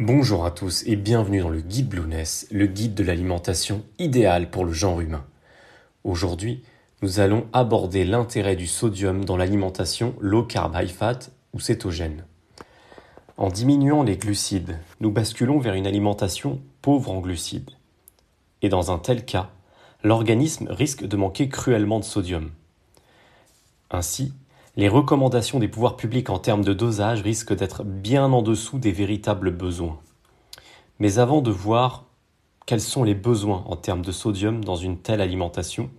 Bonjour à tous et bienvenue dans le guide Blueness, le guide de l'alimentation idéale pour le genre humain. Aujourd'hui, nous allons aborder l'intérêt du sodium dans l'alimentation low carb high fat ou cétogène. En diminuant les glucides, nous basculons vers une alimentation pauvre en glucides. Et dans un tel cas, l'organisme risque de manquer cruellement de sodium. Ainsi, les recommandations des pouvoirs publics en termes de dosage risquent d'être bien en dessous des véritables besoins. Mais avant de voir quels sont les besoins en termes de sodium dans une telle alimentation,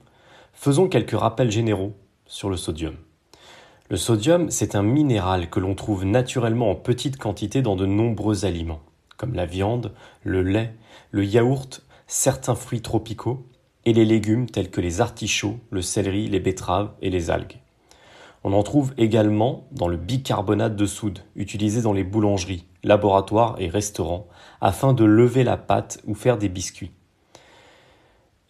faisons quelques rappels généraux sur le sodium. Le sodium, c'est un minéral que l'on trouve naturellement en petite quantité dans de nombreux aliments, comme la viande, le lait, le yaourt, certains fruits tropicaux et les légumes tels que les artichauts, le céleri, les betteraves et les algues. On en trouve également dans le bicarbonate de soude, utilisé dans les boulangeries, laboratoires et restaurants, afin de lever la pâte ou faire des biscuits.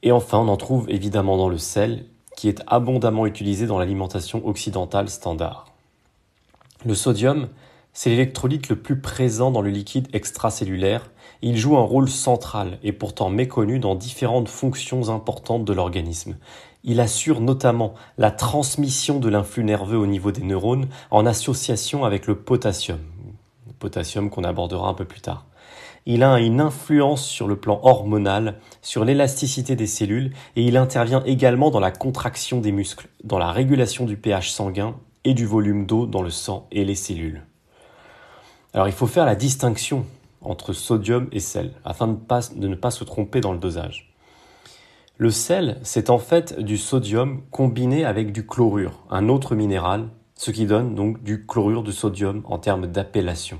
Et enfin, on en trouve évidemment dans le sel, qui est abondamment utilisé dans l'alimentation occidentale standard. Le sodium, c'est l'électrolyte le plus présent dans le liquide extracellulaire. Il joue un rôle central et pourtant méconnu dans différentes fonctions importantes de l'organisme. Il assure notamment la transmission de l'influx nerveux au niveau des neurones en association avec le potassium, potassium qu'on abordera un peu plus tard. Il a une influence sur le plan hormonal, sur l'élasticité des cellules et il intervient également dans la contraction des muscles, dans la régulation du pH sanguin et du volume d'eau dans le sang et les cellules. Alors il faut faire la distinction entre sodium et sel afin de ne pas se tromper dans le dosage. Le sel, c'est en fait du sodium combiné avec du chlorure, un autre minéral, ce qui donne donc du chlorure de sodium en termes d'appellation.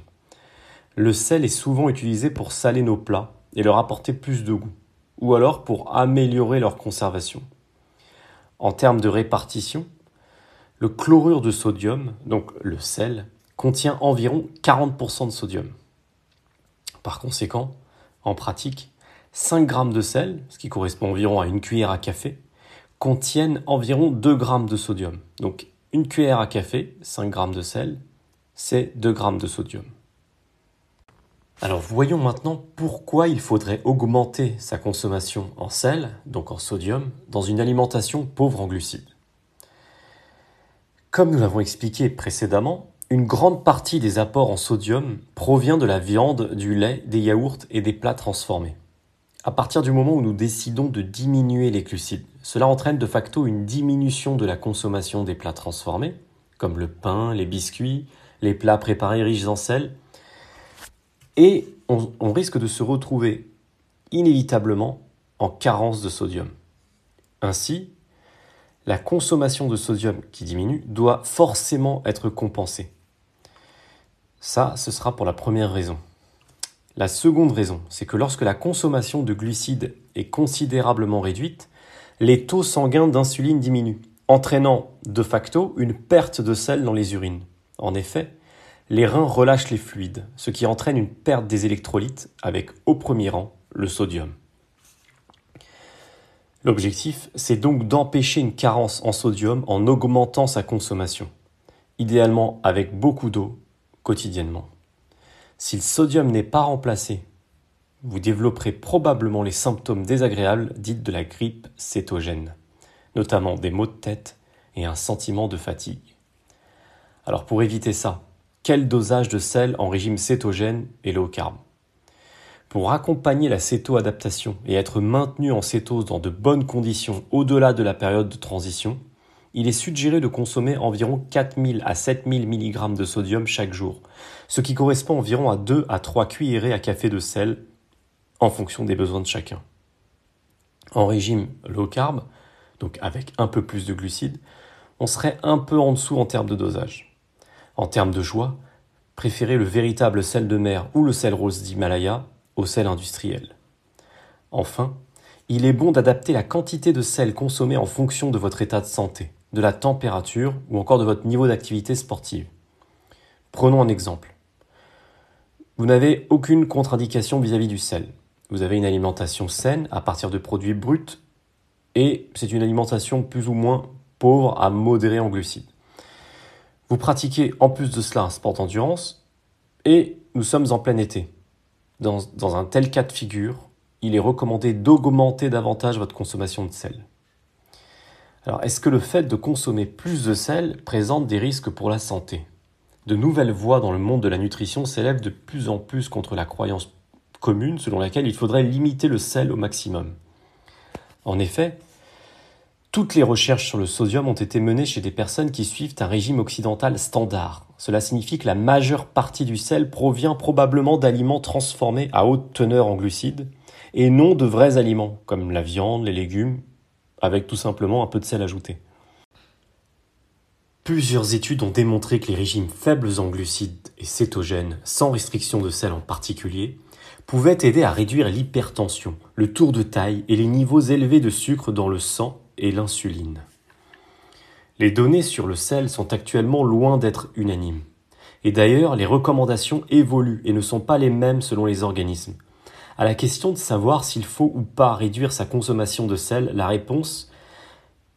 Le sel est souvent utilisé pour saler nos plats et leur apporter plus de goût, ou alors pour améliorer leur conservation. En termes de répartition, le chlorure de sodium, donc le sel, contient environ 40% de sodium. Par conséquent, en pratique, 5 g de sel, ce qui correspond environ à une cuillère à café, contiennent environ 2 g de sodium. Donc une cuillère à café, 5 g de sel, c'est 2 g de sodium. Alors voyons maintenant pourquoi il faudrait augmenter sa consommation en sel, donc en sodium, dans une alimentation pauvre en glucides. Comme nous l'avons expliqué précédemment, une grande partie des apports en sodium provient de la viande, du lait, des yaourts et des plats transformés. À partir du moment où nous décidons de diminuer les glucides, cela entraîne de facto une diminution de la consommation des plats transformés, comme le pain, les biscuits, les plats préparés riches en sel, et on, on risque de se retrouver inévitablement en carence de sodium. Ainsi, la consommation de sodium qui diminue doit forcément être compensée. Ça, ce sera pour la première raison. La seconde raison, c'est que lorsque la consommation de glucides est considérablement réduite, les taux sanguins d'insuline diminuent, entraînant de facto une perte de sel dans les urines. En effet, les reins relâchent les fluides, ce qui entraîne une perte des électrolytes avec au premier rang le sodium. L'objectif, c'est donc d'empêcher une carence en sodium en augmentant sa consommation, idéalement avec beaucoup d'eau quotidiennement. Si le sodium n'est pas remplacé, vous développerez probablement les symptômes désagréables dits de la grippe cétogène, notamment des maux de tête et un sentiment de fatigue. Alors pour éviter ça, quel dosage de sel en régime cétogène et low carb? Pour accompagner la cétoadaptation et être maintenu en cétose dans de bonnes conditions au-delà de la période de transition, il est suggéré de consommer environ 4000 à 7000 mg de sodium chaque jour, ce qui correspond environ à 2 à 3 cuillerées à café de sel en fonction des besoins de chacun. En régime low carb, donc avec un peu plus de glucides, on serait un peu en dessous en termes de dosage. En termes de joie, préférez le véritable sel de mer ou le sel rose d'Himalaya au sel industriel. Enfin, il est bon d'adapter la quantité de sel consommé en fonction de votre état de santé de la température ou encore de votre niveau d'activité sportive. Prenons un exemple. Vous n'avez aucune contre-indication vis-à-vis du sel. Vous avez une alimentation saine à partir de produits bruts et c'est une alimentation plus ou moins pauvre à modérée en glucides. Vous pratiquez en plus de cela un sport d'endurance et nous sommes en plein été. Dans, dans un tel cas de figure, il est recommandé d'augmenter davantage votre consommation de sel. Alors, est-ce que le fait de consommer plus de sel présente des risques pour la santé? De nouvelles voix dans le monde de la nutrition s'élèvent de plus en plus contre la croyance commune selon laquelle il faudrait limiter le sel au maximum. En effet, toutes les recherches sur le sodium ont été menées chez des personnes qui suivent un régime occidental standard. Cela signifie que la majeure partie du sel provient probablement d'aliments transformés à haute teneur en glucides et non de vrais aliments comme la viande, les légumes, avec tout simplement un peu de sel ajouté. Plusieurs études ont démontré que les régimes faibles en glucides et cétogènes, sans restriction de sel en particulier, pouvaient aider à réduire l'hypertension, le tour de taille et les niveaux élevés de sucre dans le sang et l'insuline. Les données sur le sel sont actuellement loin d'être unanimes. Et d'ailleurs, les recommandations évoluent et ne sont pas les mêmes selon les organismes. À la question de savoir s'il faut ou pas réduire sa consommation de sel, la réponse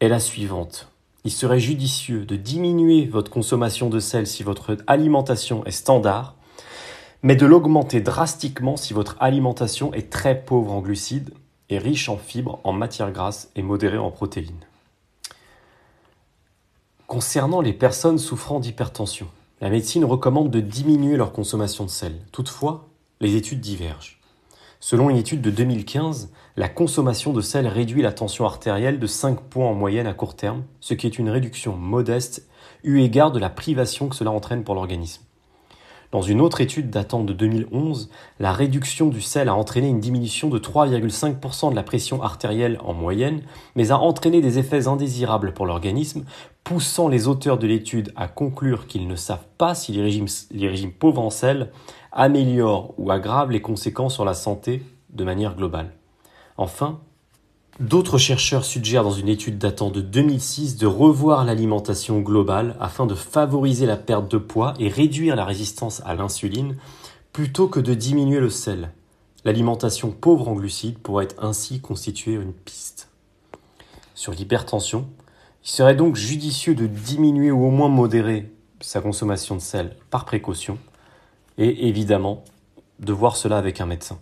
est la suivante. Il serait judicieux de diminuer votre consommation de sel si votre alimentation est standard, mais de l'augmenter drastiquement si votre alimentation est très pauvre en glucides et riche en fibres, en matières grasses et modérée en protéines. Concernant les personnes souffrant d'hypertension, la médecine recommande de diminuer leur consommation de sel. Toutefois, les études divergent. Selon une étude de 2015, la consommation de sel réduit la tension artérielle de 5 points en moyenne à court terme, ce qui est une réduction modeste eu égard de la privation que cela entraîne pour l'organisme. Dans une autre étude datant de 2011, la réduction du sel a entraîné une diminution de 3,5% de la pression artérielle en moyenne, mais a entraîné des effets indésirables pour l'organisme, poussant les auteurs de l'étude à conclure qu'ils ne savent pas si les régimes, les régimes pauvres en sel améliorent ou aggravent les conséquences sur la santé de manière globale. Enfin, D'autres chercheurs suggèrent dans une étude datant de 2006 de revoir l'alimentation globale afin de favoriser la perte de poids et réduire la résistance à l'insuline plutôt que de diminuer le sel. L'alimentation pauvre en glucides pourrait ainsi constituer une piste. Sur l'hypertension, il serait donc judicieux de diminuer ou au moins modérer sa consommation de sel par précaution et évidemment de voir cela avec un médecin.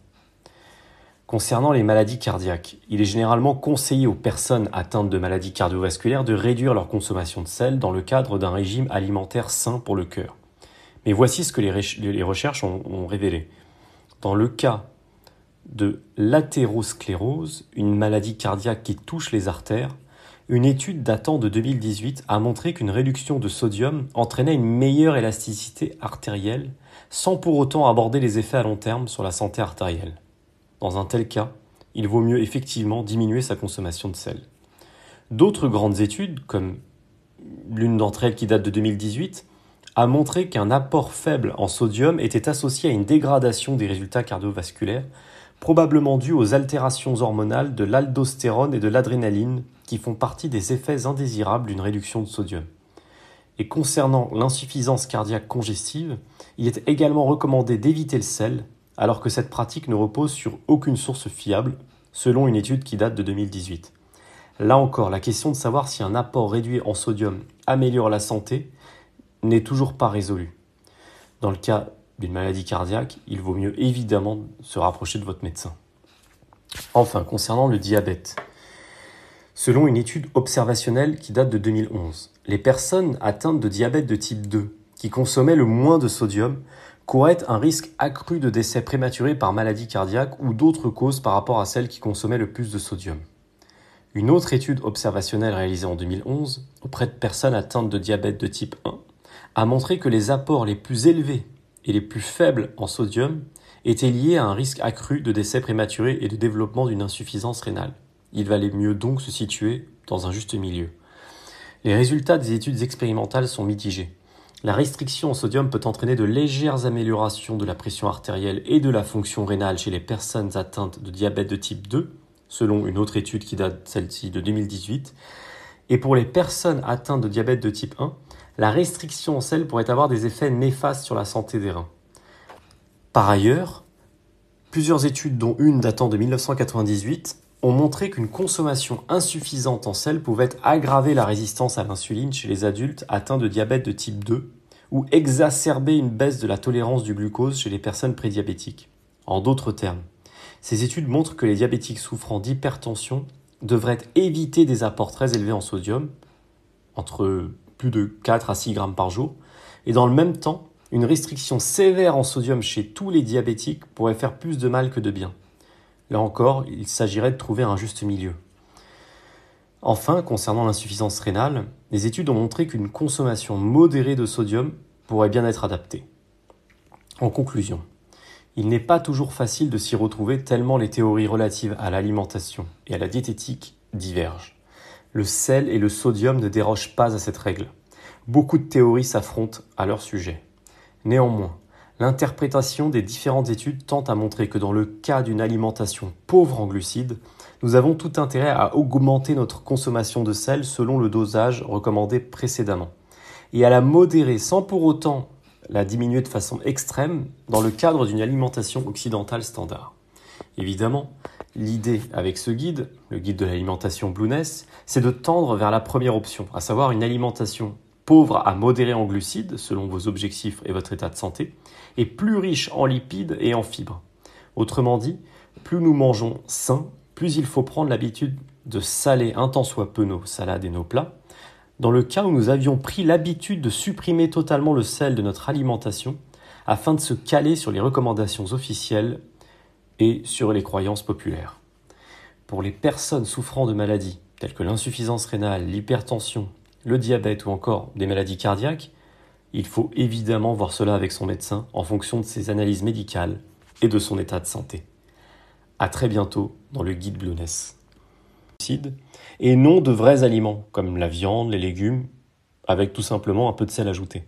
Concernant les maladies cardiaques, il est généralement conseillé aux personnes atteintes de maladies cardiovasculaires de réduire leur consommation de sel dans le cadre d'un régime alimentaire sain pour le cœur. Mais voici ce que les, recherches ont, révélé. Dans le cas de l'athérosclérose, une maladie cardiaque qui touche les artères, une étude datant de 2018 a montré qu'une réduction de sodium entraînait une meilleure élasticité artérielle sans pour autant aborder les effets à long terme sur la santé artérielle. Dans un tel cas, il vaut mieux effectivement diminuer sa consommation de sel. D'autres grandes études, comme l'une d'entre elles qui date de 2018, a montré qu'un apport faible en sodium était associé à une dégradation des résultats cardiovasculaires, probablement due aux altérations hormonales de l'aldostérone et de l'adrénaline, qui font partie des effets indésirables d'une réduction de sodium. Et concernant l'insuffisance cardiaque congestive, il est également recommandé d'éviter le sel alors que cette pratique ne repose sur aucune source fiable, selon une étude qui date de 2018. Là encore, la question de savoir si un apport réduit en sodium améliore la santé n'est toujours pas résolue. Dans le cas d'une maladie cardiaque, il vaut mieux évidemment se rapprocher de votre médecin. Enfin, concernant le diabète, selon une étude observationnelle qui date de 2011, les personnes atteintes de diabète de type 2 qui consommaient le moins de sodium couraient un risque accru de décès prématuré par maladie cardiaque ou d'autres causes par rapport à celles qui consommaient le plus de sodium. Une autre étude observationnelle réalisée en 2011 auprès de personnes atteintes de diabète de type 1 a montré que les apports les plus élevés et les plus faibles en sodium étaient liés à un risque accru de décès prématuré et de développement d'une insuffisance rénale. Il valait mieux donc se situer dans un juste milieu. Les résultats des études expérimentales sont mitigés. La restriction au sodium peut entraîner de légères améliorations de la pression artérielle et de la fonction rénale chez les personnes atteintes de diabète de type 2, selon une autre étude qui date celle-ci de 2018. Et pour les personnes atteintes de diabète de type 1, la restriction en sel pourrait avoir des effets néfastes sur la santé des reins. Par ailleurs, plusieurs études, dont une datant de 1998, ont montré qu'une consommation insuffisante en sel pouvait aggraver la résistance à l'insuline chez les adultes atteints de diabète de type 2 ou exacerber une baisse de la tolérance du glucose chez les personnes prédiabétiques. En d'autres termes, ces études montrent que les diabétiques souffrant d'hypertension devraient éviter des apports très élevés en sodium, entre plus de 4 à 6 grammes par jour, et dans le même temps, une restriction sévère en sodium chez tous les diabétiques pourrait faire plus de mal que de bien. Là encore, il s'agirait de trouver un juste milieu. Enfin, concernant l'insuffisance rénale, les études ont montré qu'une consommation modérée de sodium pourrait bien être adaptée. En conclusion, il n'est pas toujours facile de s'y retrouver tellement les théories relatives à l'alimentation et à la diététique divergent. Le sel et le sodium ne dérogent pas à cette règle. Beaucoup de théories s'affrontent à leur sujet. Néanmoins, l'interprétation des différentes études tente à montrer que dans le cas d'une alimentation pauvre en glucides, nous avons tout intérêt à augmenter notre consommation de sel selon le dosage recommandé précédemment, et à la modérer sans pour autant la diminuer de façon extrême dans le cadre d'une alimentation occidentale standard. Évidemment, l'idée avec ce guide, le guide de l'alimentation Blueness, c'est de tendre vers la première option, à savoir une alimentation pauvre à modérée en glucides, selon vos objectifs et votre état de santé, et plus riche en lipides et en fibres. Autrement dit, plus nous mangeons sain, plus il faut prendre l'habitude de saler un tant soit peu nos salades et nos plats, dans le cas où nous avions pris l'habitude de supprimer totalement le sel de notre alimentation afin de se caler sur les recommandations officielles et sur les croyances populaires. Pour les personnes souffrant de maladies telles que l'insuffisance rénale, l'hypertension, le diabète ou encore des maladies cardiaques, il faut évidemment voir cela avec son médecin en fonction de ses analyses médicales et de son état de santé. A très bientôt dans le guide Blueness et non de vrais aliments, comme la viande, les légumes, avec tout simplement un peu de sel ajouté.